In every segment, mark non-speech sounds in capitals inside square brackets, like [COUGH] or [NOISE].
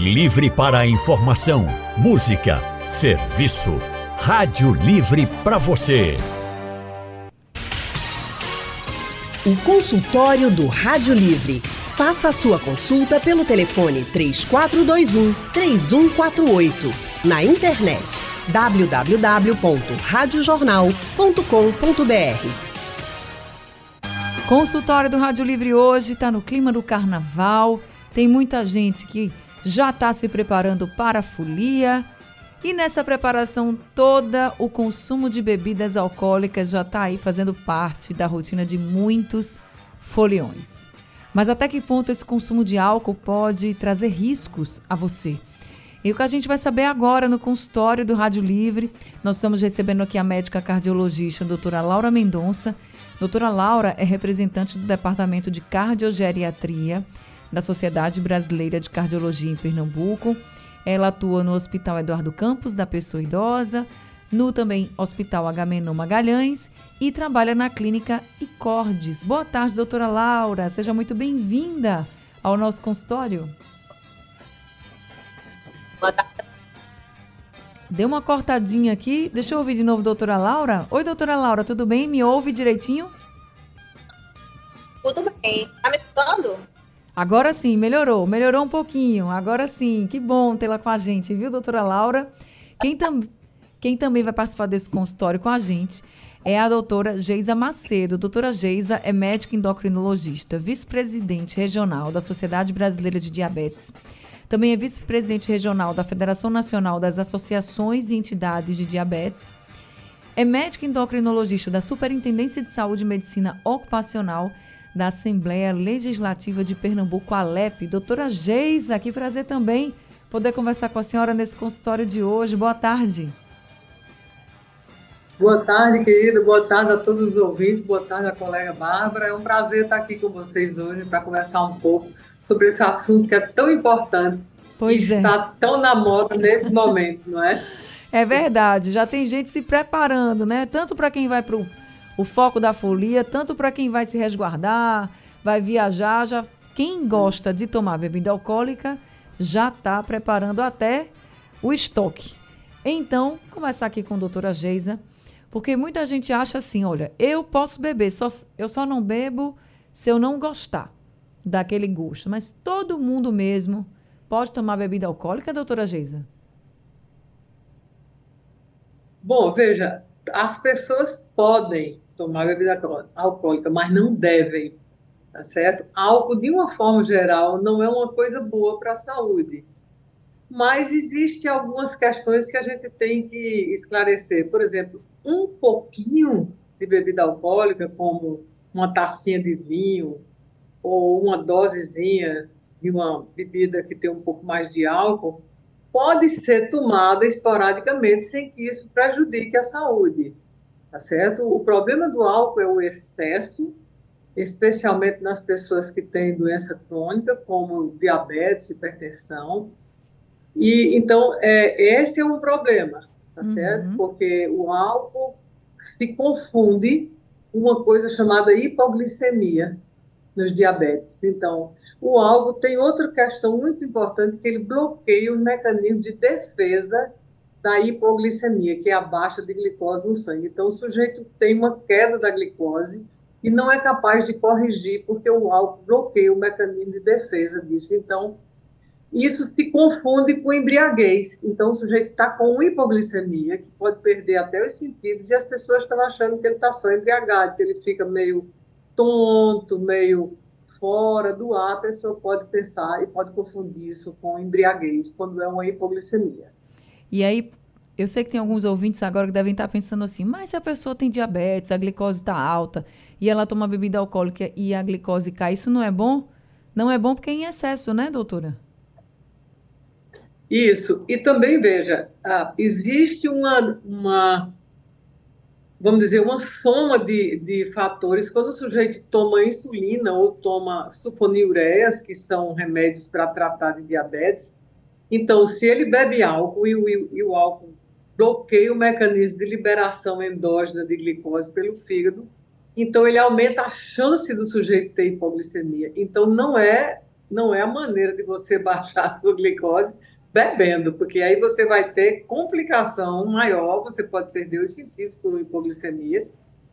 Livre para a informação, música, serviço. Rádio Livre para você. O consultório do Rádio Livre. Faça a sua consulta pelo telefone 3421 3148. Na internet www.radiojornal.com.br. Consultório do Rádio Livre hoje está no clima do carnaval. Tem muita gente que já está se preparando para a folia. E nessa preparação toda, o consumo de bebidas alcoólicas já está aí fazendo parte da rotina de muitos foliões. Mas até que ponto esse consumo de álcool pode trazer riscos a você? E o que a gente vai saber agora no consultório do Rádio Livre, nós estamos recebendo aqui a médica cardiologista, a doutora Laura Mendonça. Doutora Laura é representante do Departamento de Cardiogeriatria da Sociedade Brasileira de Cardiologia em Pernambuco. Ela atua no Hospital Eduardo Campos, da Pessoa Idosa, no também Hospital Agamenon Magalhães e trabalha na clínica Icordes. Boa tarde, doutora Laura. Seja muito bem-vinda ao nosso consultório. Boa tarde. Deu uma cortadinha aqui. Deixa eu ouvir de novo, doutora Laura. Oi, doutora Laura, tudo bem? Me ouve direitinho? Tudo bem. Tá me escutando? Agora sim, melhorou, melhorou um pouquinho. Agora sim, que bom tê-la com a gente, viu, doutora Laura? Quem, tam quem também vai participar desse consultório com a gente é a doutora Geisa Macedo. Doutora Geisa é médica endocrinologista, vice-presidente regional da Sociedade Brasileira de Diabetes. Também é vice-presidente regional da Federação Nacional das Associações e Entidades de Diabetes. É médica endocrinologista da Superintendência de Saúde e Medicina Ocupacional da Assembleia Legislativa de Pernambuco, Alep. Doutora Geisa, que prazer também poder conversar com a senhora nesse consultório de hoje. Boa tarde. Boa tarde, querida. Boa tarde a todos os ouvintes. Boa tarde a colega Bárbara. É um prazer estar aqui com vocês hoje para conversar um pouco sobre esse assunto que é tão importante pois e é. está tão na moda nesse momento, não é? [LAUGHS] É verdade. Já tem gente se preparando, né? Tanto para quem vai para o o foco da folia, tanto para quem vai se resguardar, vai viajar, já quem gosta de tomar bebida alcoólica já está preparando até o estoque. Então, começar aqui com a doutora Geisa, porque muita gente acha assim, olha, eu posso beber, só, eu só não bebo se eu não gostar daquele gosto. Mas todo mundo mesmo pode tomar bebida alcoólica, doutora Geisa? Bom, veja, as pessoas podem tomar bebida alcoólica, mas não devem, tá certo? Álcool, de uma forma geral, não é uma coisa boa para a saúde. Mas existem algumas questões que a gente tem que esclarecer. Por exemplo, um pouquinho de bebida alcoólica, como uma tacinha de vinho ou uma dosezinha de uma bebida que tem um pouco mais de álcool, pode ser tomada esporadicamente sem que isso prejudique a saúde tá certo? O problema do álcool é o excesso, especialmente nas pessoas que têm doença crônica, como diabetes, hipertensão. E então é, esse é um problema, tá uhum. certo? Porque o álcool se confunde com uma coisa chamada hipoglicemia nos diabetes. Então, o álcool tem outra questão muito importante que ele bloqueia o mecanismo de defesa da hipoglicemia, que é a baixa de glicose no sangue. Então, o sujeito tem uma queda da glicose e não é capaz de corrigir, porque o álcool bloqueia o mecanismo de defesa disso. Então, isso se confunde com embriaguez. Então, o sujeito está com hipoglicemia, que pode perder até os sentidos, e as pessoas estão achando que ele está só embriagado, que ele fica meio tonto, meio fora do ar. A pessoa pode pensar e pode confundir isso com embriaguez, quando é uma hipoglicemia. E aí, eu sei que tem alguns ouvintes agora que devem estar pensando assim, mas se a pessoa tem diabetes, a glicose está alta, e ela toma bebida alcoólica e a glicose cai, isso não é bom? Não é bom porque é em excesso, né, doutora? Isso. E também, veja, ah, existe uma, uma, vamos dizer, uma soma de, de fatores. Quando o sujeito toma insulina ou toma sulfonilureias, que são remédios para tratar de diabetes, então, se ele bebe álcool e o, e o álcool bloqueia o mecanismo de liberação endógena de glicose pelo fígado, então ele aumenta a chance do sujeito ter hipoglicemia. Então, não é não é a maneira de você [LAUGHS] baixar a sua glicose bebendo, porque aí você vai ter complicação maior, você pode perder os sentidos por hipoglicemia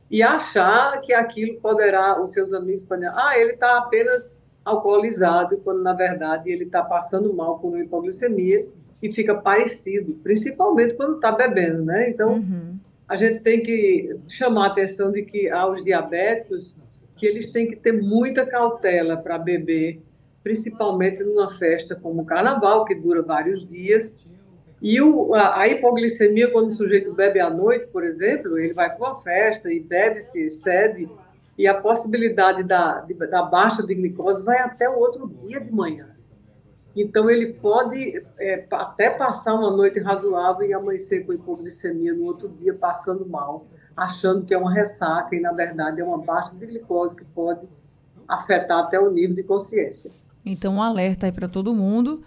e achar que aquilo poderá, os seus amigos podem, ah, ele está apenas alcoolizado, quando na verdade ele está passando mal por uma hipoglicemia e fica parecido, principalmente quando está bebendo, né? Então, uhum. a gente tem que chamar a atenção de que aos diabéticos que eles têm que ter muita cautela para beber, principalmente numa festa como o carnaval, que dura vários dias. E o, a, a, hipoglicemia, quando o sujeito bebe à noite, por exemplo, ele vai para uma festa e bebe, se excede, e a possibilidade da, da baixa de glicose vai até o outro dia de manhã. Então, ele pode é, até passar uma noite razoável e amanhecer com hipoglicemia no outro dia, passando mal, achando que é uma ressaca e, na verdade, é uma baixa de glicose que pode afetar até o nível de consciência. Então, um alerta aí para todo mundo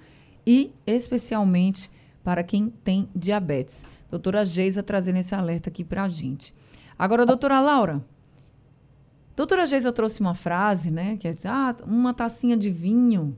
e especialmente para quem tem diabetes. Doutora Geisa trazendo esse alerta aqui para a gente. Agora, doutora Laura, doutora Geisa trouxe uma frase, né, que é ah, uma tacinha de vinho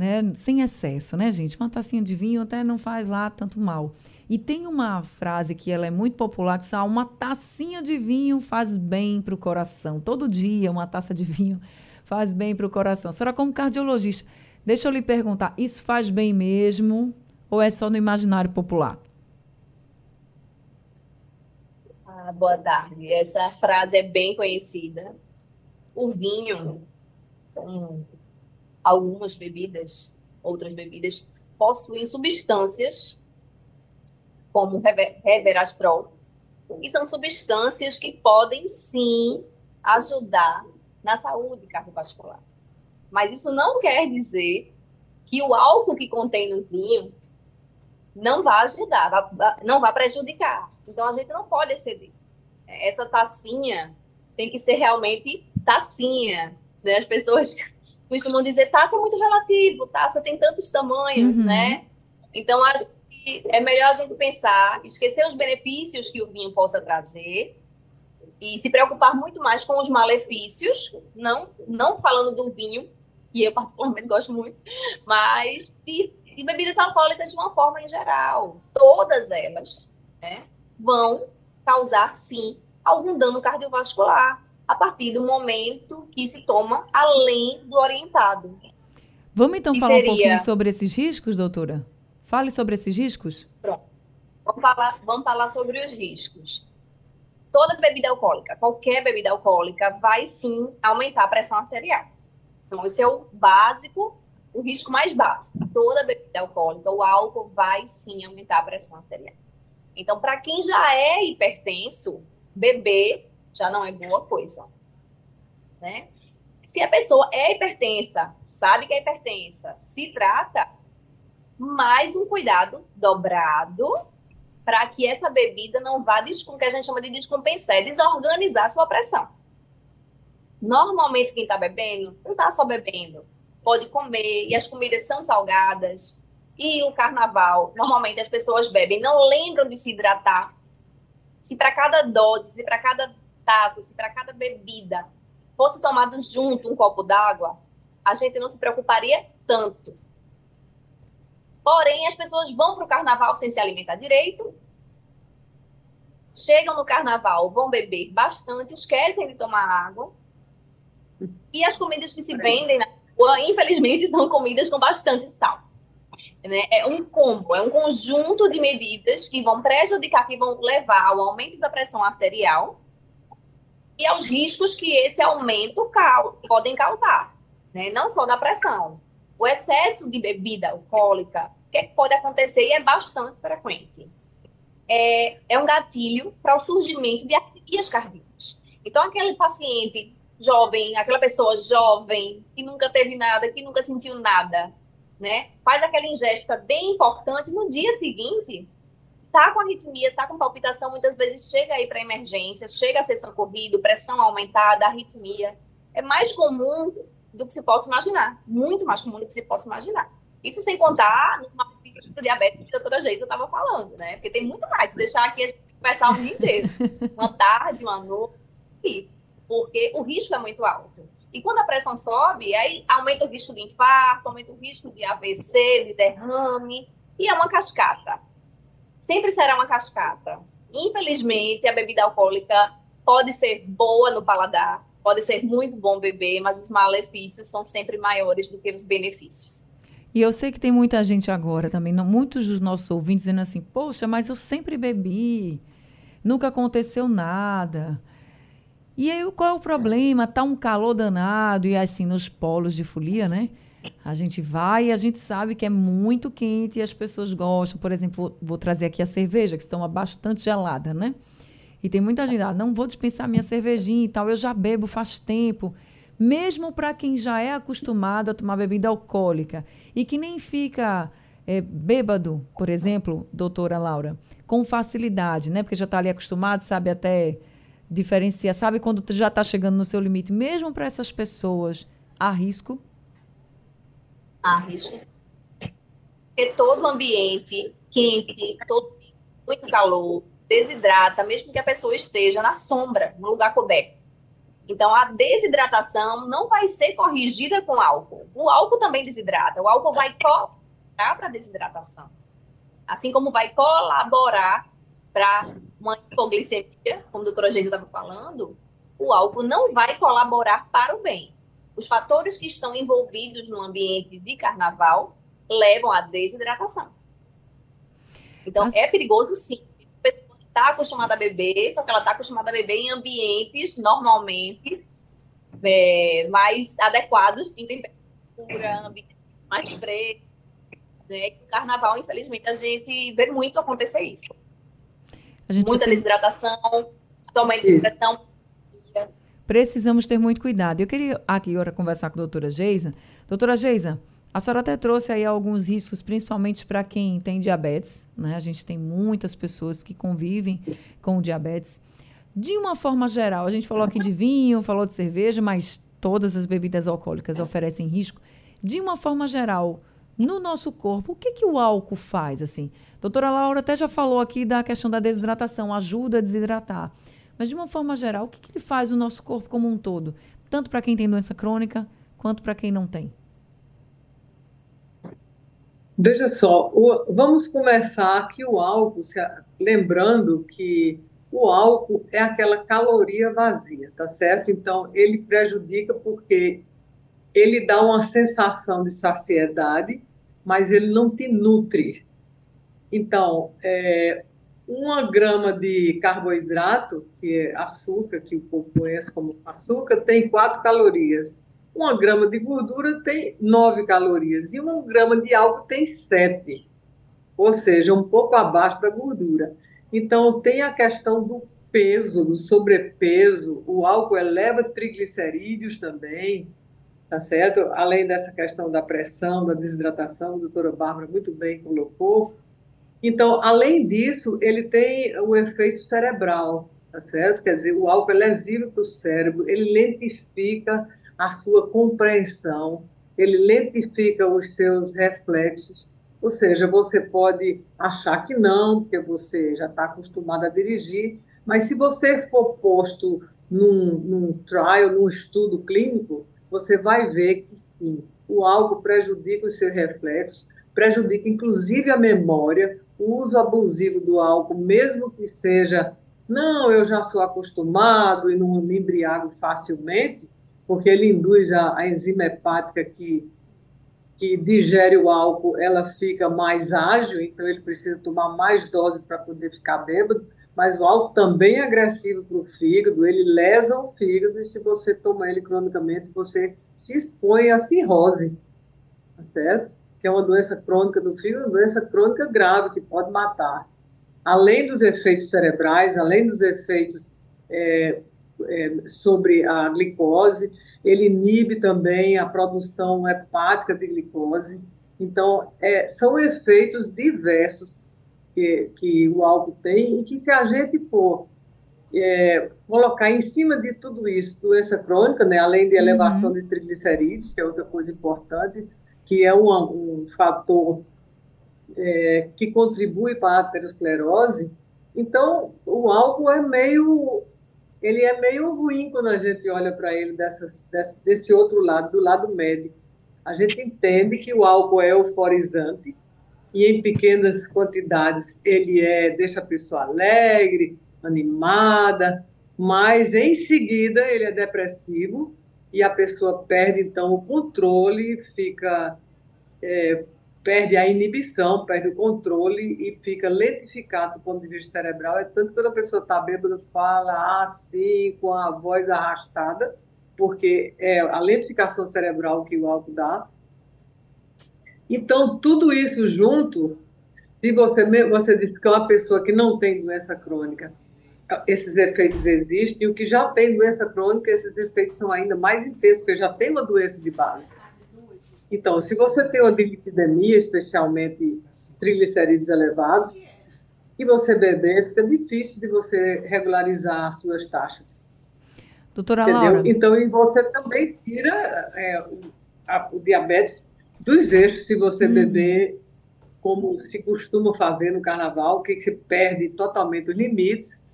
né? Sem excesso, né, gente? Uma tacinha de vinho até não faz lá tanto mal. E tem uma frase que ela é muito popular, que é uma tacinha de vinho faz bem para o coração. Todo dia uma taça de vinho [LAUGHS] faz bem para o coração. A senhora, como cardiologista, deixa eu lhe perguntar, isso faz bem mesmo ou é só no imaginário popular? Boa tarde. Essa frase é bem conhecida. O vinho, um algumas bebidas, outras bebidas, possuem substâncias como reverastrol, e são substâncias que podem sim ajudar na saúde cardiovascular. Mas isso não quer dizer que o álcool que contém no vinho não vai ajudar, não vai prejudicar. Então a gente não pode exceder. Essa tacinha tem que ser realmente tacinha. Né? As pessoas [LAUGHS] costumam dizer taça é muito relativo, taça tem tantos tamanhos, uhum. né? Então, acho que é melhor a gente pensar, esquecer os benefícios que o vinho possa trazer e se preocupar muito mais com os malefícios, não, não falando do vinho, que eu particularmente gosto muito, [LAUGHS] mas de, de bebidas alcoólicas de uma forma em geral. Todas elas né, vão causar, sim, algum dano cardiovascular a partir do momento que se toma além do orientado. Vamos então falar seria... um pouquinho sobre esses riscos, doutora? Fale sobre esses riscos. Pronto. Vamos falar, vamos falar sobre os riscos. Toda bebida alcoólica, qualquer bebida alcoólica, vai sim aumentar a pressão arterial. Então, esse é o básico, o risco mais básico. Toda bebida alcoólica, o álcool vai sim aumentar a pressão arterial. Então, para quem já é hipertenso, beber já não é boa coisa. Né? Se a pessoa é hipertensa, sabe que é hipertensa, se trata, mais um cuidado dobrado para que essa bebida não vá, o que a gente chama de descompensar, desorganizar a sua pressão. Normalmente, quem está bebendo, não está só bebendo, pode comer, e as comidas são salgadas. E o carnaval, normalmente as pessoas bebem, não lembram de se hidratar. Se para cada dose, se para cada taça, se para cada bebida fosse tomado junto um copo d'água, a gente não se preocuparia tanto. Porém, as pessoas vão para o carnaval sem se alimentar direito, chegam no carnaval, vão beber bastante, esquecem de tomar água. E as comidas que se vendem na rua, infelizmente, são comidas com bastante sal. Né? É um combo, é um conjunto de medidas que vão prejudicar, que vão levar ao aumento da pressão arterial e aos riscos que esse aumento podem causar, né? não só da pressão. O excesso de bebida alcoólica, o que, é que pode acontecer e é bastante frequente? É, é um gatilho para o surgimento de arritmias cardíacas. Então, aquele paciente jovem, aquela pessoa jovem, que nunca teve nada, que nunca sentiu nada, né? Faz aquela ingesta bem importante, no dia seguinte, tá com arritmia, tá com palpitação, muitas vezes chega aí para emergência, chega a ser socorrido, pressão aumentada, arritmia. É mais comum do que se possa imaginar, muito mais comum do que se possa imaginar. Isso sem contar no malefício para diabetes que a doutora Geisa estava falando, né? Porque tem muito mais. Se deixar aqui, a gente conversar o dia inteiro. [LAUGHS] Uma tarde, uma noite, porque o risco é muito alto. E quando a pressão sobe, aí aumenta o risco de infarto, aumenta o risco de AVC, de derrame, e é uma cascata. Sempre será uma cascata. Infelizmente, a bebida alcoólica pode ser boa no paladar, pode ser muito bom beber, mas os malefícios são sempre maiores do que os benefícios. E eu sei que tem muita gente agora também, não, muitos dos nossos ouvintes dizendo assim: Poxa, mas eu sempre bebi, nunca aconteceu nada. E aí, qual é o problema? Tá um calor danado e assim nos polos de folia, né? A gente vai e a gente sabe que é muito quente e as pessoas gostam. Por exemplo, vou, trazer aqui a cerveja, que estão bastante gelada, né? E tem muita gente, ah, não vou dispensar minha cervejinha e tal, eu já bebo faz tempo. Mesmo para quem já é acostumado a tomar bebida alcoólica e que nem fica é, bêbado, por exemplo, doutora Laura, com facilidade, né? Porque já está ali acostumado, sabe até diferenciar, sabe quando já está chegando no seu limite. Mesmo para essas pessoas, há risco? Há risco. Porque todo ambiente quente, todo, muito calor, desidrata, mesmo que a pessoa esteja na sombra, no lugar coberto. Então, a desidratação não vai ser corrigida com álcool. O álcool também desidrata. O álcool vai colaborar para a desidratação. Assim como vai colaborar para uma hipoglicemia, como a doutora Geisa estava falando, o álcool não vai colaborar para o bem. Os fatores que estão envolvidos no ambiente de carnaval levam à desidratação. Então, Mas... é perigoso sim. A pessoa está acostumada a beber, só que ela está acostumada a beber em ambientes, normalmente, é, mais adequados em temperatura, ambiente mais fresco. Né? No carnaval, infelizmente, a gente vê muito acontecer isso. Muita tem... desidratação, aumento de pressão. Precisamos ter muito cuidado. Eu queria aqui agora conversar com a doutora Geisa. Doutora Geisa, a senhora até trouxe aí alguns riscos, principalmente para quem tem diabetes. Né? A gente tem muitas pessoas que convivem com diabetes. De uma forma geral, a gente falou aqui de vinho, falou de cerveja, mas todas as bebidas alcoólicas oferecem risco. De uma forma geral, no nosso corpo, o que, que o álcool faz? assim? Doutora Laura até já falou aqui da questão da desidratação, ajuda a desidratar. Mas, de uma forma geral, o que, que ele faz no nosso corpo como um todo? Tanto para quem tem doença crônica, quanto para quem não tem. Veja só, o, vamos começar aqui o álcool, se, lembrando que o álcool é aquela caloria vazia, tá certo? Então, ele prejudica porque ele dá uma sensação de saciedade, mas ele não te nutre. Então, é, uma grama de carboidrato, que é açúcar, que o povo conhece como açúcar, tem quatro calorias. Uma grama de gordura tem 9 calorias e uma grama de álcool tem 7, ou seja, um pouco abaixo da gordura. Então, tem a questão do peso, do sobrepeso, o álcool eleva triglicerídeos também, tá certo? Além dessa questão da pressão, da desidratação, a doutora Bárbara muito bem colocou. Então, além disso, ele tem o efeito cerebral, tá certo? Quer dizer, o álcool é lesivo para o cérebro, ele lentifica a sua compreensão, ele lentifica os seus reflexos. Ou seja, você pode achar que não, porque você já está acostumado a dirigir, mas se você for posto num, num trial, num estudo clínico, você vai ver que sim, o álcool prejudica os seus reflexos, prejudica inclusive a memória, o uso abusivo do álcool, mesmo que seja, não, eu já sou acostumado e não me embriago facilmente, porque ele induz a, a enzima hepática que, que digere o álcool, ela fica mais ágil, então ele precisa tomar mais doses para poder ficar bêbado, mas o álcool também é agressivo para o fígado, ele lesa o fígado, e se você toma ele cronicamente, você se expõe à cirrose, tá certo? Que é uma doença crônica do fígado, uma doença crônica grave, que pode matar. Além dos efeitos cerebrais, além dos efeitos é, é, sobre a glicose, ele inibe também a produção hepática de glicose. Então, é, são efeitos diversos que, que o álcool tem e que, se a gente for é, colocar em cima de tudo isso doença crônica, né, além de elevação uhum. de triglicerídeos, que é outra coisa importante, que é um, um fator é, que contribui para a aterosclerose, então o álcool é meio ele é meio ruim quando a gente olha para ele dessas, desse, desse outro lado, do lado médico. A gente entende que o álcool é euforizante e em pequenas quantidades ele é deixa a pessoa alegre, animada, mas em seguida ele é depressivo e a pessoa perde então o controle, fica é, perde a inibição, perde o controle e fica lentificado do ponto de vista cerebral. É tanto que quando a pessoa está bêbada, fala assim, com a voz arrastada, porque é a lentificação cerebral que o álcool dá. Então, tudo isso junto, se você, você diz que é uma pessoa que não tem doença crônica, esses efeitos existem, e o que já tem doença crônica, esses efeitos são ainda mais intensos, porque já tem uma doença de base. Então, se você tem uma dislipidemia, especialmente triglicerídeos elevados, e você beber, fica difícil de você regularizar as suas taxas. Doutora Entendeu? Laura. Então, e você também tira é, o, a, o, diabetes dos eixos se você hum. beber como se costuma fazer no carnaval, que se perde totalmente os limites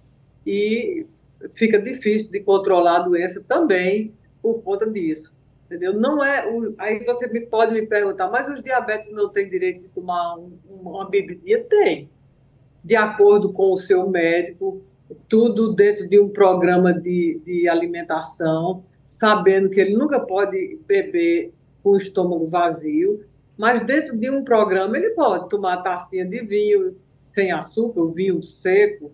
e fica difícil de controlar a doença também por conta disso entendeu? Não é o, aí você me, pode me perguntar, mas os diabéticos não têm direito de tomar um, uma bebidinha? Tem, de acordo com o seu médico, tudo dentro de um programa de, de alimentação, sabendo que ele nunca pode beber com o estômago vazio, mas dentro de um programa ele pode tomar tacinha de vinho sem açúcar, o vinho seco,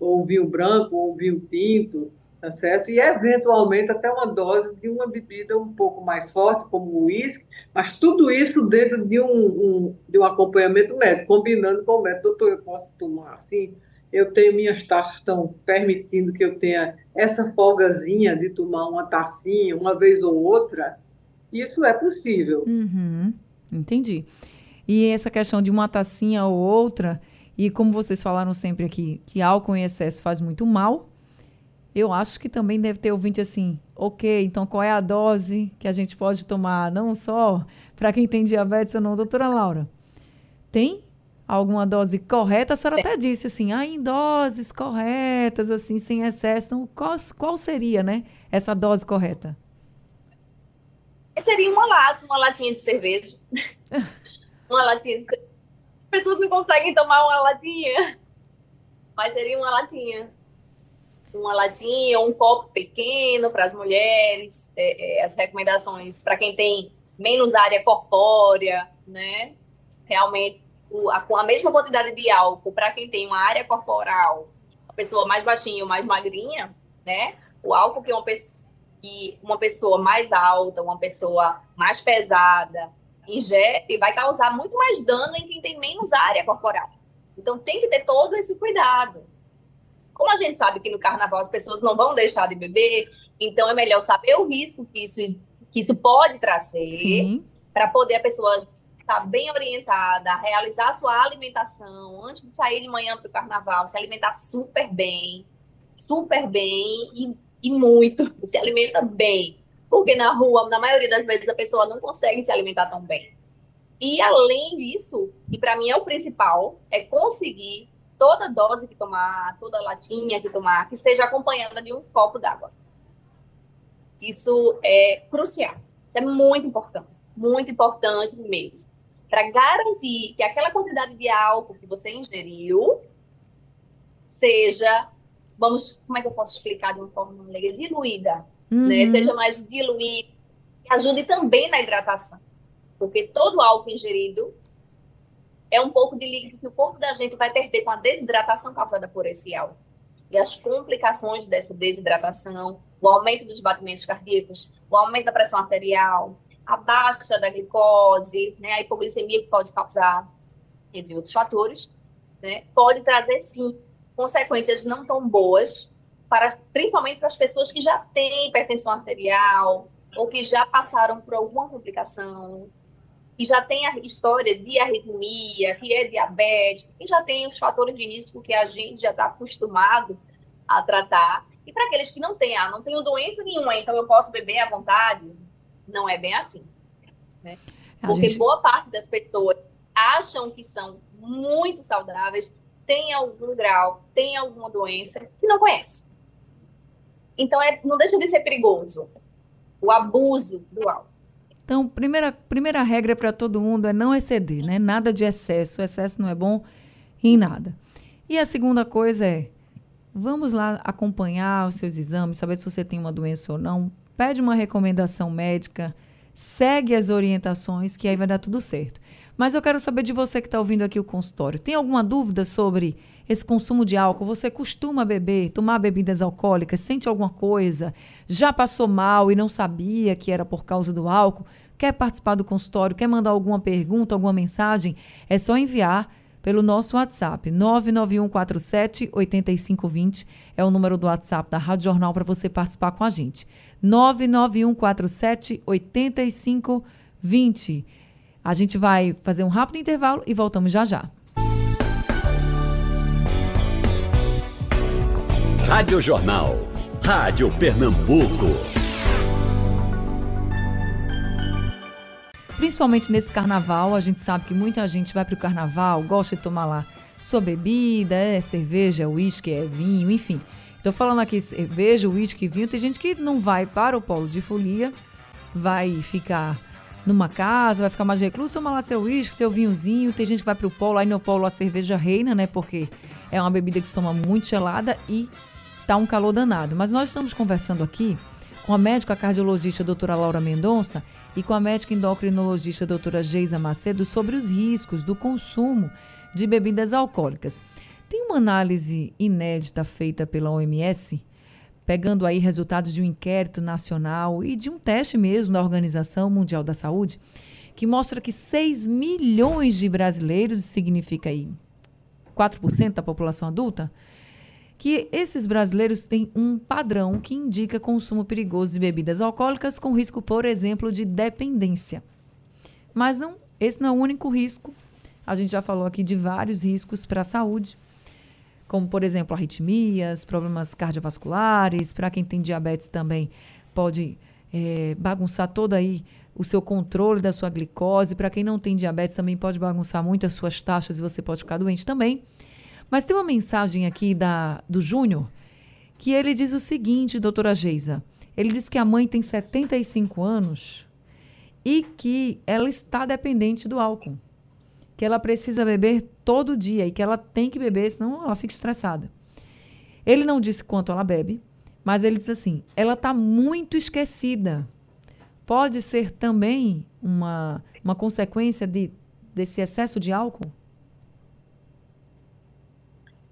ou vinho branco, ou vinho tinto, tá certo? E eventualmente até uma dose de uma bebida um pouco mais forte, como o uísque, mas tudo isso dentro de um, um, de um acompanhamento médico, combinando com o médico. Doutor, eu posso tomar assim? Eu tenho minhas taxas estão permitindo que eu tenha essa folgazinha de tomar uma tacinha uma vez ou outra. Isso é possível. Uhum, entendi. E essa questão de uma tacinha ou outra, e como vocês falaram sempre aqui, que álcool em excesso faz muito mal, eu acho que também deve ter ouvinte assim, ok, então qual é a dose que a gente pode tomar, não só para quem tem diabetes ou não, doutora Laura? Tem alguma dose correta? A senhora até disse assim, ah, em doses corretas, assim, sem excesso. Então, qual, qual seria, né, essa dose correta? Seria uma lata, uma latinha de cerveja. [LAUGHS] uma latinha de cerveja. As pessoas não conseguem tomar uma latinha, mas seria uma latinha uma latinha um copo pequeno para as mulheres, é, é, as recomendações para quem tem menos área corpórea, né? Realmente, o, a, com a mesma quantidade de álcool para quem tem uma área corporal, a pessoa mais baixinha ou mais magrinha, né? O álcool que uma, que uma pessoa mais alta, uma pessoa mais pesada ingere, vai causar muito mais dano em quem tem menos área corporal. Então, tem que ter todo esse cuidado. Como a gente sabe que no carnaval as pessoas não vão deixar de beber, então é melhor saber o risco que isso, que isso pode trazer para poder a pessoa estar bem orientada, realizar a sua alimentação antes de sair de manhã para o carnaval, se alimentar super bem, super bem e, e muito, se alimenta bem. Porque na rua, na maioria das vezes, a pessoa não consegue se alimentar tão bem. E além disso, e para mim é o principal, é conseguir toda dose que tomar, toda latinha que tomar, que seja acompanhada de um copo d'água. Isso é crucial. Isso é muito importante. Muito importante mesmo. Para garantir que aquela quantidade de álcool que você ingeriu seja, vamos, como é que eu posso explicar de uma forma legal? Diluída, uhum. né? Seja mais diluída. Ajude também na hidratação. Porque todo álcool ingerido é um pouco de líquido que o corpo da gente vai perder com a desidratação causada por esse álcool. E as complicações dessa desidratação, o aumento dos batimentos cardíacos, o aumento da pressão arterial, a baixa da glicose, né, a hipoglicemia que pode causar, entre outros fatores, né, pode trazer, sim, consequências não tão boas, para, principalmente para as pessoas que já têm hipertensão arterial ou que já passaram por alguma complicação que já tem a história de arritmia, que é diabético, que já tem os fatores de risco que a gente já está acostumado a tratar. E para aqueles que não têm, ah, não tenho doença nenhuma, então eu posso beber à vontade, não é bem assim. Né? Porque gente... boa parte das pessoas acham que são muito saudáveis, tem algum grau, tem alguma doença que não conhece. Então, é, não deixa de ser perigoso o abuso do álcool. Então, primeira, primeira regra para todo mundo é não exceder, né? Nada de excesso. O excesso não é bom em nada. E a segunda coisa é, vamos lá acompanhar os seus exames, saber se você tem uma doença ou não. Pede uma recomendação médica, segue as orientações, que aí vai dar tudo certo. Mas eu quero saber de você que está ouvindo aqui o consultório. Tem alguma dúvida sobre esse consumo de álcool? Você costuma beber, tomar bebidas alcoólicas? Sente alguma coisa? Já passou mal e não sabia que era por causa do álcool? Quer participar do consultório? Quer mandar alguma pergunta, alguma mensagem? É só enviar pelo nosso WhatsApp. 99147 8520 é o número do WhatsApp da Rádio Jornal para você participar com a gente. 99147 8520. A gente vai fazer um rápido intervalo e voltamos já já. Rádio Jornal. Rádio Pernambuco. Principalmente nesse carnaval, a gente sabe que muita gente vai para o carnaval, gosta de tomar lá sua bebida, é cerveja, uísque, é vinho, enfim. Estou falando aqui cerveja, uísque, vinho. Tem gente que não vai para o polo de folia, vai ficar numa casa, vai ficar mais recluso, toma lá seu uísque, seu vinhozinho. Tem gente que vai pro polo, aí no polo a cerveja reina, né? Porque é uma bebida que soma muito gelada e tá um calor danado. Mas nós estamos conversando aqui com a médica cardiologista doutora Laura Mendonça e com a médica endocrinologista doutora Geisa Macedo sobre os riscos do consumo de bebidas alcoólicas. Tem uma análise inédita feita pela OMS pegando aí resultados de um inquérito nacional e de um teste mesmo da Organização Mundial da Saúde, que mostra que 6 milhões de brasileiros, significa aí 4% da população adulta, que esses brasileiros têm um padrão que indica consumo perigoso de bebidas alcoólicas com risco, por exemplo, de dependência. Mas não, esse não é o único risco. A gente já falou aqui de vários riscos para a saúde como por exemplo arritmias, problemas cardiovasculares. Para quem tem diabetes também pode é, bagunçar todo aí o seu controle da sua glicose. Para quem não tem diabetes também pode bagunçar muito as suas taxas e você pode ficar doente também. Mas tem uma mensagem aqui da, do Júnior que ele diz o seguinte, doutora Geisa. Ele diz que a mãe tem 75 anos e que ela está dependente do álcool que ela precisa beber todo dia e que ela tem que beber, senão ela fica estressada. Ele não disse quanto ela bebe, mas ele disse assim: ela está muito esquecida. Pode ser também uma, uma consequência de, desse excesso de álcool?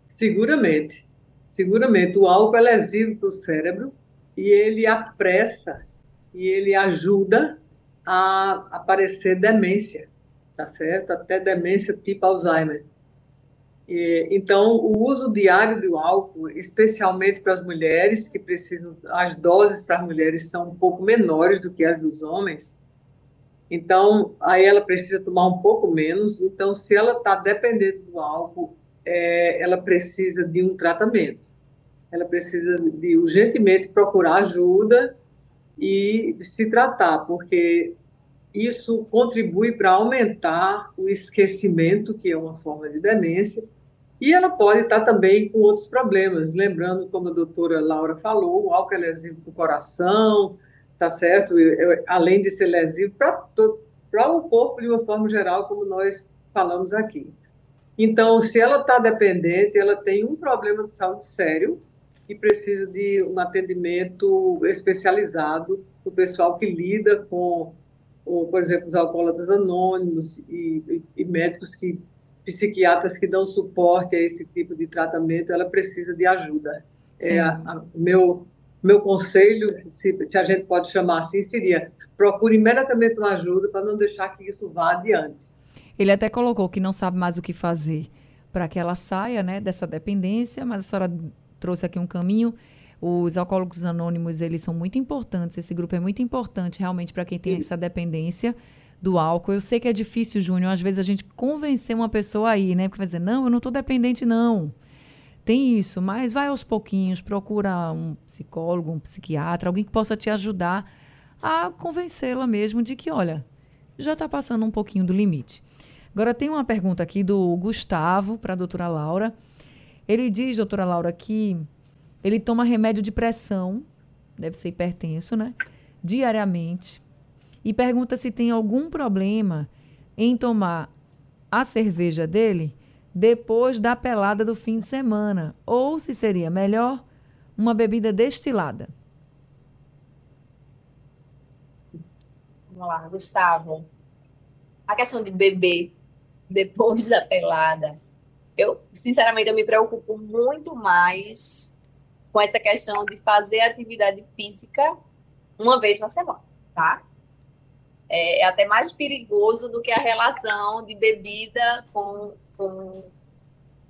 Seguramente. Seguramente. O álcool é lesivo para o cérebro e ele apressa e ele ajuda a aparecer demência tá certo? Até demência tipo Alzheimer. E, então, o uso diário do álcool, especialmente para as mulheres, que precisam, as doses para as mulheres são um pouco menores do que as dos homens, então, aí ela precisa tomar um pouco menos. Então, se ela está dependente do álcool, é, ela precisa de um tratamento. Ela precisa de urgentemente procurar ajuda e se tratar, porque isso contribui para aumentar o esquecimento, que é uma forma de demência, e ela pode estar também com outros problemas. Lembrando, como a doutora Laura falou, o álcool é lesivo para o coração, tá certo? Além de ser lesivo para o corpo de uma forma geral, como nós falamos aqui. Então, se ela está dependente, ela tem um problema de saúde sério e precisa de um atendimento especializado para o pessoal que lida com ou, por exemplo, os alcoólatras anônimos e, e, e médicos que psiquiatras que dão suporte a esse tipo de tratamento, ela precisa de ajuda. É, a, a, meu meu conselho, se, se, a gente pode chamar assim, seria procure imediatamente uma ajuda para não deixar que isso vá adiante. Ele até colocou que não sabe mais o que fazer para que ela saia né, dessa dependência, mas a senhora trouxe aqui um caminho os alcoólicos anônimos, eles são muito importantes. Esse grupo é muito importante realmente para quem tem essa dependência do álcool. Eu sei que é difícil, Júnior, às vezes a gente convencer uma pessoa aí, né? Porque vai dizer, não, eu não estou dependente, não. Tem isso, mas vai aos pouquinhos, procura um psicólogo, um psiquiatra, alguém que possa te ajudar a convencê-la mesmo de que, olha, já está passando um pouquinho do limite. Agora tem uma pergunta aqui do Gustavo para a doutora Laura. Ele diz, doutora Laura, que ele toma remédio de pressão deve ser hipertenso, né? Diariamente. E pergunta se tem algum problema em tomar a cerveja dele depois da pelada do fim de semana, ou se seria melhor uma bebida destilada. Vamos lá, Gustavo. A questão de beber depois da pelada, eu, sinceramente, eu me preocupo muito mais com essa questão de fazer atividade física uma vez na semana, tá? É, é até mais perigoso do que a relação de bebida com, com,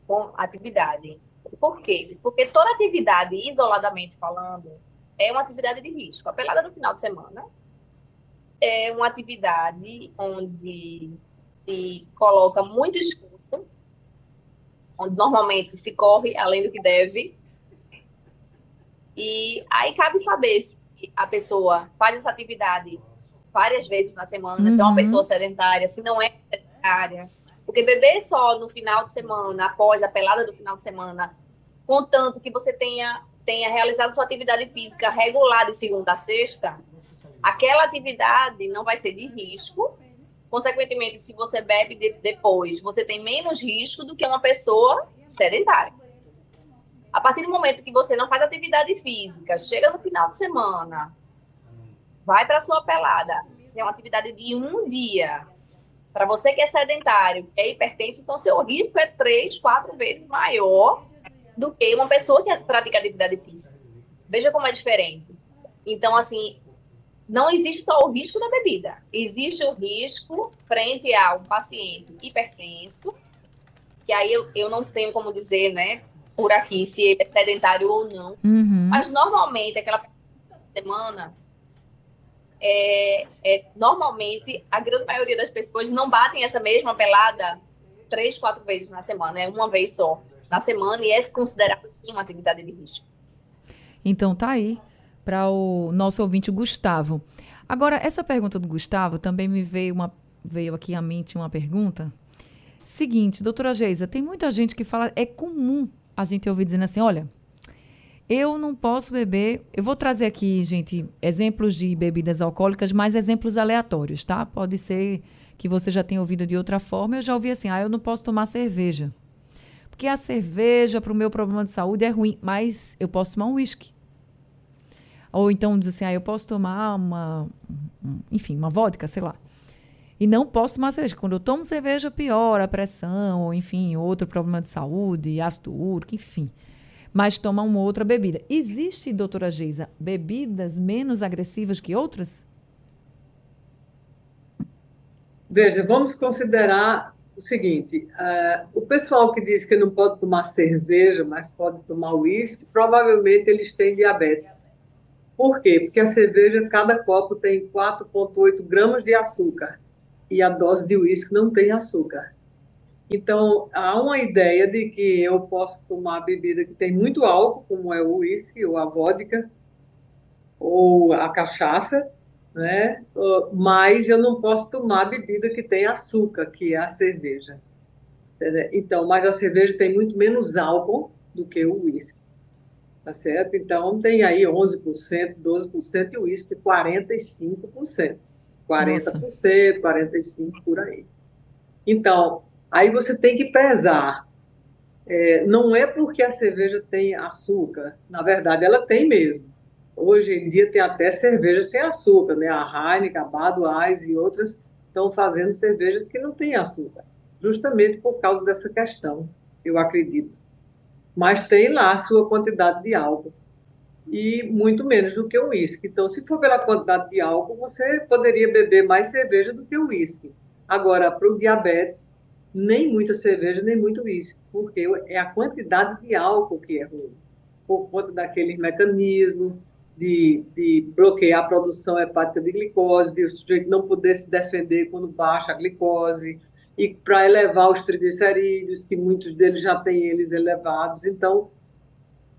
com atividade. Por quê? Porque toda atividade, isoladamente falando, é uma atividade de risco. A pelada no final de semana é uma atividade onde se coloca muito esforço, onde normalmente se corre além do que deve. E aí cabe saber se a pessoa faz essa atividade várias vezes na semana, uhum. se é uma uhum. pessoa sedentária, se não é sedentária. Porque beber só no final de semana, após a pelada do final de semana, contanto que você tenha, tenha realizado sua atividade física regular de segunda a sexta, aquela atividade não vai ser de risco. Consequentemente, se você bebe de, depois, você tem menos risco do que uma pessoa sedentária. A partir do momento que você não faz atividade física, chega no final de semana, vai para sua pelada, é uma atividade de um dia. Para você que é sedentário, que é hipertenso, então seu risco é três, quatro vezes maior do que uma pessoa que pratica atividade física. Veja como é diferente. Então, assim, não existe só o risco da bebida, existe o risco frente a um paciente hipertenso, que aí eu, eu não tenho como dizer, né, por aqui, se ele é sedentário ou não, uhum. mas normalmente aquela semana é, é, normalmente a grande maioria das pessoas não batem essa mesma pelada três, quatro vezes na semana, é uma vez só na semana e é considerado sim uma atividade de risco. Então tá aí para o nosso ouvinte Gustavo. Agora essa pergunta do Gustavo também me veio uma veio aqui à mente uma pergunta. Seguinte, doutora Geisa, tem muita gente que fala, é comum a gente ouvir dizendo assim, olha, eu não posso beber. Eu vou trazer aqui, gente, exemplos de bebidas alcoólicas, mas exemplos aleatórios, tá? Pode ser que você já tenha ouvido de outra forma. Eu já ouvi assim: ah, eu não posso tomar cerveja. Porque a cerveja, para o meu problema de saúde, é ruim, mas eu posso tomar um uísque. Ou então diz assim: ah, eu posso tomar uma. Enfim, uma vodka, sei lá. E não posso tomar cerveja. Quando eu tomo cerveja, piora a pressão, ou enfim, outro problema de saúde, ácido úrico, enfim mas toma uma outra bebida. Existe, doutora Geisa, bebidas menos agressivas que outras? Veja, vamos considerar o seguinte: uh, o pessoal que diz que não pode tomar cerveja, mas pode tomar uísque, provavelmente eles têm diabetes. Por quê? Porque a cerveja, cada copo tem 4,8 gramas de açúcar e a dose de uísque não tem açúcar. Então, há uma ideia de que eu posso tomar bebida que tem muito álcool, como é o uísque ou a vodka, ou a cachaça, né? Mas eu não posso tomar bebida que tem açúcar, que é a cerveja. Então, mas a cerveja tem muito menos álcool do que o uísque. Tá certo? Então, tem aí 11%, 12% e o uísque 45%. 40%, Nossa. 45% por aí. Então, Aí você tem que pesar. É, não é porque a cerveja tem açúcar, na verdade ela tem mesmo. Hoje em dia tem até cerveja sem açúcar, né? A Heineken, a Budweiser e outras estão fazendo cervejas que não têm açúcar, justamente por causa dessa questão, eu acredito. Mas tem lá a sua quantidade de álcool e muito menos do que o uísque. Então, se for pela quantidade de álcool, você poderia beber mais cerveja do que o uísque. Agora, para o diabetes, nem muita cerveja, nem muito uísque, porque é a quantidade de álcool que é ruim, por conta daquele mecanismo de, de bloquear a produção hepática de glicose, de o sujeito não poder se defender quando baixa a glicose, e para elevar os triglicerídeos, que muitos deles já têm eles elevados. Então,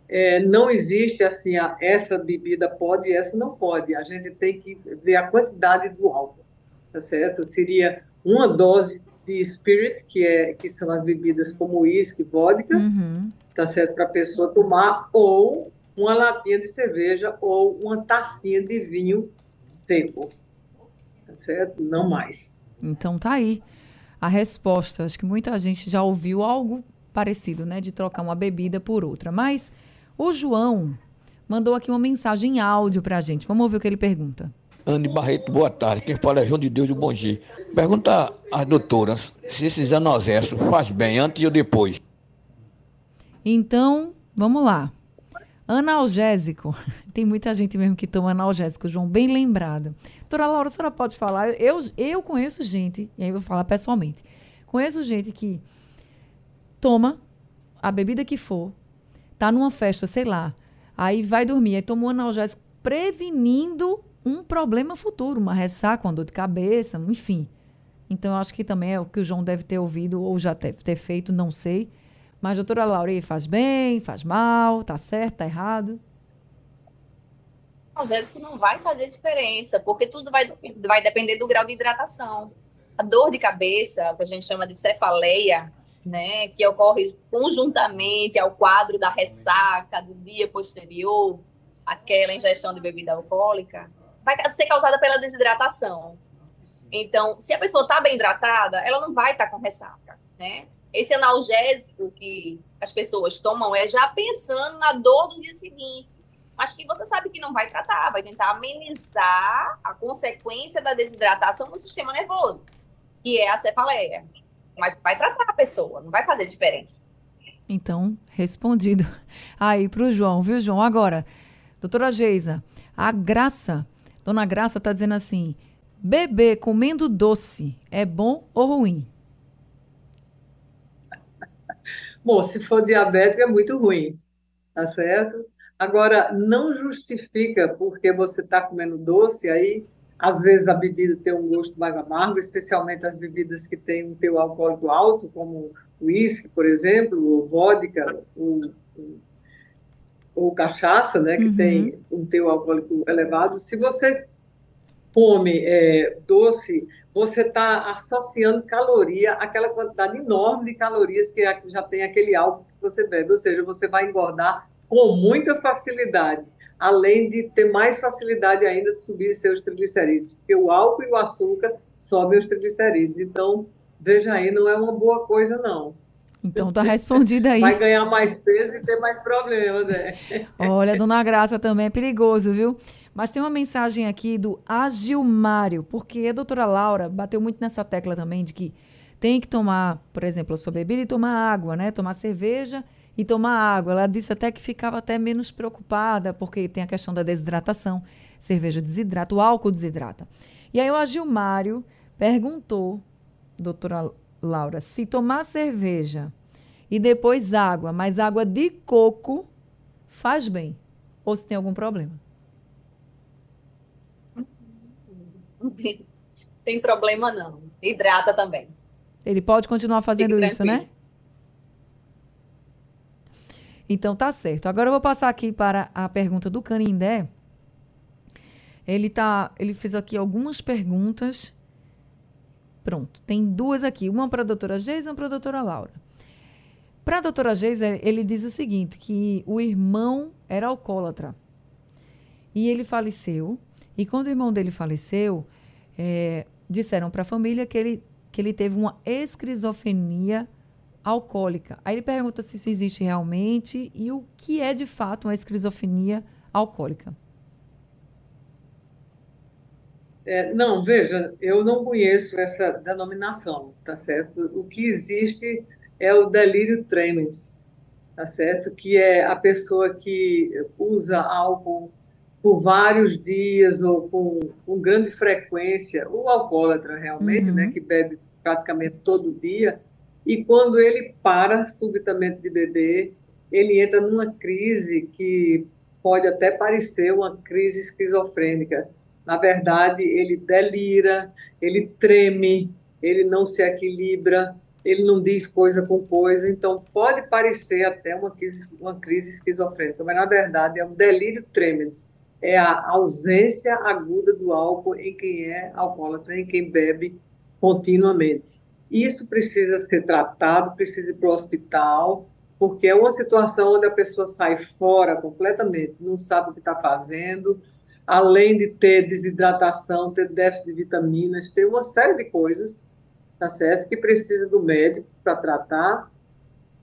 é, não existe assim, a, essa bebida pode e essa não pode. A gente tem que ver a quantidade do álcool, tá certo? Seria uma dose de spirit, que, é, que são as bebidas como uísque, vodka, uhum. tá certo? Para a pessoa tomar, ou uma latinha de cerveja ou uma tacinha de vinho seco. Tá certo? Não mais. Então tá aí a resposta. Acho que muita gente já ouviu algo parecido, né? De trocar uma bebida por outra. Mas o João mandou aqui uma mensagem em áudio pra gente. Vamos ouvir o que ele pergunta. Anne Barreto, boa tarde. Quem fala é João de Deus do Bom Dia. Pergunta às doutoras se esses analgésicos faz bem antes ou depois. Então, vamos lá. Analgésico. [LAUGHS] Tem muita gente mesmo que toma analgésico, João, bem lembrado. Doutora Laura, a senhora pode falar? Eu, eu conheço gente, e aí eu vou falar pessoalmente. Conheço gente que toma a bebida que for, tá numa festa, sei lá, aí vai dormir, aí toma um analgésico prevenindo um problema futuro, uma ressaca, uma dor de cabeça, enfim. Então, eu acho que também é o que o João deve ter ouvido ou já deve ter feito, não sei. Mas, doutora Laura, faz bem, faz mal, tá certo, tá errado? O analgésico não vai fazer diferença, porque tudo vai, vai depender do grau de hidratação. A dor de cabeça, que a gente chama de cefaleia, né, que ocorre conjuntamente ao quadro da ressaca do dia posterior, aquela ingestão de bebida alcoólica, vai ser causada pela desidratação. Então, se a pessoa está bem hidratada, ela não vai estar tá com ressaca, né? Esse analgésico que as pessoas tomam é já pensando na dor do dia seguinte, mas que você sabe que não vai tratar, vai tentar amenizar a consequência da desidratação no sistema nervoso, que é a cefaleia. Mas vai tratar a pessoa, não vai fazer diferença. Então, respondido [LAUGHS] aí para o João, viu, João? Agora, doutora Geisa, a Graça Dona Graça está dizendo assim: beber comendo doce é bom ou ruim? [LAUGHS] Bom, se for diabético é muito ruim, tá certo? Agora, não justifica porque você está comendo doce, aí às vezes a bebida tem um gosto mais amargo, especialmente as bebidas que têm um teu alcoólico alto, como o uísque, por exemplo, ou vodka, ou, ou cachaça, né, que uhum. tem um teu alcoólico elevado, se você come é, doce, você está associando caloria àquela quantidade enorme de calorias que já tem aquele álcool que você bebe, ou seja, você vai engordar com muita facilidade, além de ter mais facilidade ainda de subir seus triglicerídeos, porque o álcool e o açúcar sobem os triglicerídeos. Então, veja aí, não é uma boa coisa, não. Então tá respondida aí. Vai ganhar mais peso e ter mais problemas, né? Olha, dona Graça também é perigoso, viu? Mas tem uma mensagem aqui do Agilmário, porque a doutora Laura bateu muito nessa tecla também de que tem que tomar, por exemplo, a sua bebida e tomar água, né? Tomar cerveja e tomar água. Ela disse até que ficava até menos preocupada, porque tem a questão da desidratação. Cerveja desidrata, o álcool desidrata. E aí o Agilmário perguntou, doutora Laura, se tomar cerveja e depois água, mas água de coco faz bem ou se tem algum problema? Não tem, tem problema não. Hidrata também. Ele pode continuar fazendo isso, né? Então tá certo. Agora eu vou passar aqui para a pergunta do Canindé. Ele tá, ele fez aqui algumas perguntas Pronto, tem duas aqui, uma para a doutora Geisa e uma para a doutora Laura. Para a doutora Geisa, ele diz o seguinte, que o irmão era alcoólatra. E ele faleceu. E quando o irmão dele faleceu, é, disseram para a família que ele, que ele teve uma esquizofrenia alcoólica. Aí ele pergunta se isso existe realmente e o que é de fato uma esquizofrenia alcoólica. É, não, veja, eu não conheço essa denominação, tá certo? O que existe é o delírio tremens, tá certo? Que é a pessoa que usa álcool por vários dias ou com, com grande frequência, o alcoólatra realmente, né, uhum. né, que bebe praticamente todo dia, e quando ele para subitamente de beber, ele entra numa crise que pode até parecer uma crise esquizofrênica, na verdade, ele delira, ele treme, ele não se equilibra, ele não diz coisa com coisa, então pode parecer até uma crise, uma crise esquizofrênica, mas na verdade é um delírio tremens, é a ausência aguda do álcool em quem é alcoólatra, em quem bebe continuamente. Isso precisa ser tratado, precisa ir para o hospital, porque é uma situação onde a pessoa sai fora completamente, não sabe o que está fazendo, além de ter desidratação, ter déficit de vitaminas, ter uma série de coisas, tá certo? Que precisa do médico para tratar.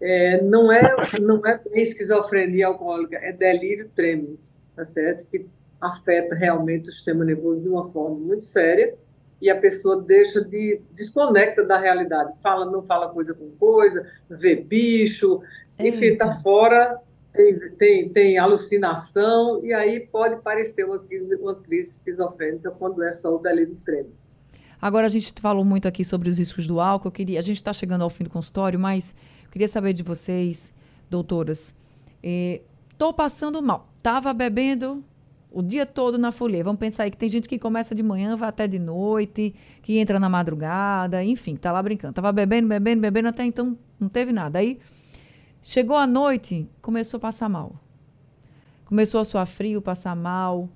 É, não é não é esquizofrenia alcoólica, é delírio tremens, tá certo? Que afeta realmente o sistema nervoso de uma forma muito séria e a pessoa deixa de desconecta da realidade, fala não fala coisa com coisa, vê bicho, enfim, está fora tem, tem, tem alucinação, e aí pode parecer uma crise, uma crise esquizofrênica quando é só o delírio de. Agora, a gente falou muito aqui sobre os riscos do álcool. Eu queria, a gente está chegando ao fim do consultório, mas eu queria saber de vocês, doutoras. Estou eh, passando mal. Estava bebendo o dia todo na folia. Vamos pensar aí que tem gente que começa de manhã, vai até de noite, que entra na madrugada, enfim, tá lá brincando. Tava bebendo, bebendo, bebendo, até então não teve nada. Aí Chegou a noite, começou a passar mal. Começou a suar frio, passar mal.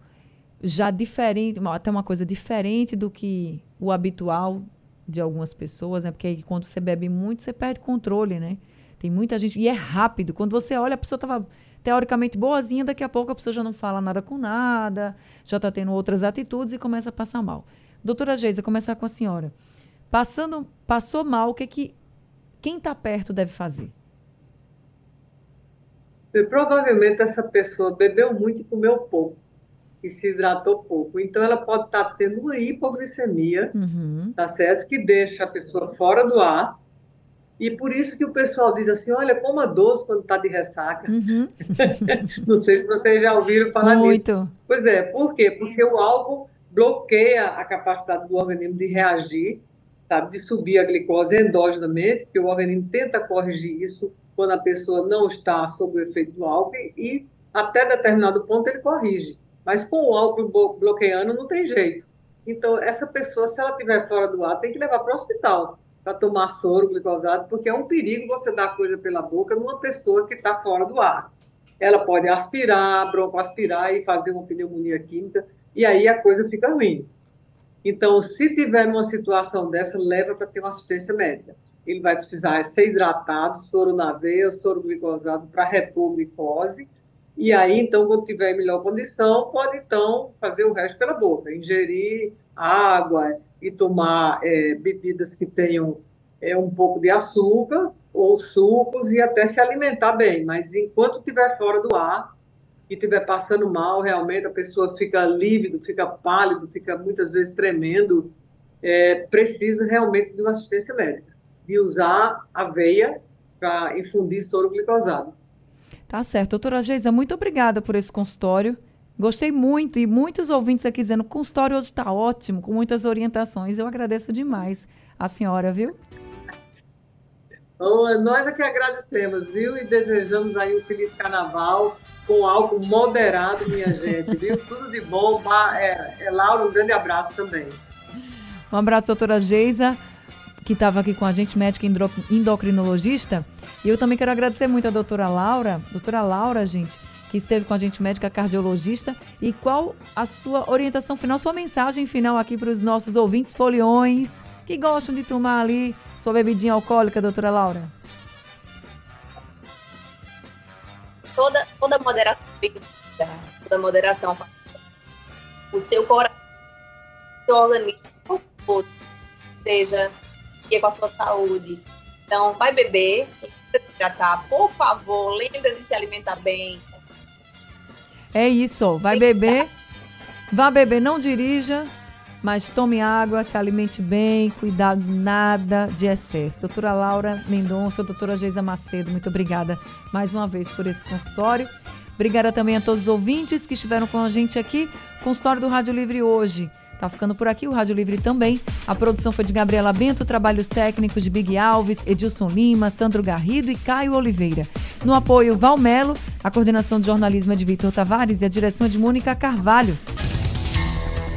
Já diferente, até uma coisa diferente do que o habitual de algumas pessoas, né? Porque quando você bebe muito, você perde controle, né? Tem muita gente. E é rápido. Quando você olha, a pessoa estava teoricamente boazinha, daqui a pouco a pessoa já não fala nada com nada, já está tendo outras atitudes e começa a passar mal. Doutora Geisa, começar com a senhora. Passando, passou mal, o que que quem está perto deve fazer? provavelmente essa pessoa bebeu muito e comeu pouco e se hidratou pouco. Então ela pode estar tá tendo uma hipoglicemia, uhum. tá certo? Que deixa a pessoa fora do ar. E por isso que o pessoal diz assim, olha, coma doce quando está de ressaca. Uhum. [LAUGHS] Não sei se vocês já ouviram falar Muito. nisso. Pois é, por quê? Porque o álcool bloqueia a capacidade do organismo de reagir, sabe? de subir a glicose endogenamente, que o organismo tenta corrigir isso quando a pessoa não está sob o efeito do álcool e até determinado ponto ele corrige. Mas com o álcool bloqueando não tem jeito. Então, essa pessoa, se ela estiver fora do ar, tem que levar para o hospital para tomar soro glicosado, porque é um perigo você dar coisa pela boca numa pessoa que está fora do ar. Ela pode aspirar, broncoaspirar e fazer uma pneumonia química, e aí a coisa fica ruim. Então, se tiver numa situação dessa, leva para ter uma assistência médica ele vai precisar ser hidratado, soro na veia, soro glicosado para repor glicose. E aí, então, quando tiver melhor condição, pode, então, fazer o resto pela boca, ingerir água e tomar é, bebidas que tenham é, um pouco de açúcar ou sucos e até se alimentar bem. Mas enquanto estiver fora do ar e estiver passando mal, realmente a pessoa fica lívido, fica pálido, fica muitas vezes tremendo, é, precisa realmente de uma assistência médica de usar aveia para infundir soro glicosado. Tá certo. Doutora Geisa, muito obrigada por esse consultório. Gostei muito e muitos ouvintes aqui dizendo que o consultório hoje está ótimo, com muitas orientações. Eu agradeço demais a senhora, viu? Então, nós é que agradecemos, viu? E desejamos aí um feliz carnaval com álcool moderado, minha gente, viu? [LAUGHS] Tudo de bom. É, é, Laura, um grande abraço também. Um abraço, doutora Geisa que estava aqui com a gente, médica endocrinologista. E eu também quero agradecer muito a doutora Laura, doutora Laura, gente, que esteve com a gente, médica cardiologista. E qual a sua orientação final, sua mensagem final aqui para os nossos ouvintes foliões que gostam de tomar ali sua bebidinha alcoólica, doutora Laura? Toda, toda moderação, toda moderação, o seu coração, o seu organismo todo, seja e com a sua saúde. Então, vai beber, hidratar, por favor, lembra de se alimentar bem. É isso, vai beber, vá beber, não dirija, mas tome água, se alimente bem, cuidado, nada de excesso. Doutora Laura Mendonça, doutora Geisa Macedo, muito obrigada mais uma vez por esse consultório. Obrigada também a todos os ouvintes que estiveram com a gente aqui. Consultório do Rádio Livre hoje. Tá ficando por aqui o Rádio Livre também. A produção foi de Gabriela Bento, trabalhos técnicos de Big Alves, Edilson Lima, Sandro Garrido e Caio Oliveira. No apoio, Valmelo, a coordenação de jornalismo é de Vitor Tavares e a direção de Mônica Carvalho.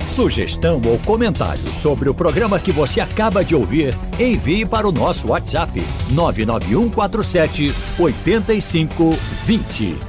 Sugestão ou comentário sobre o programa que você acaba de ouvir, envie para o nosso WhatsApp 99147 8520.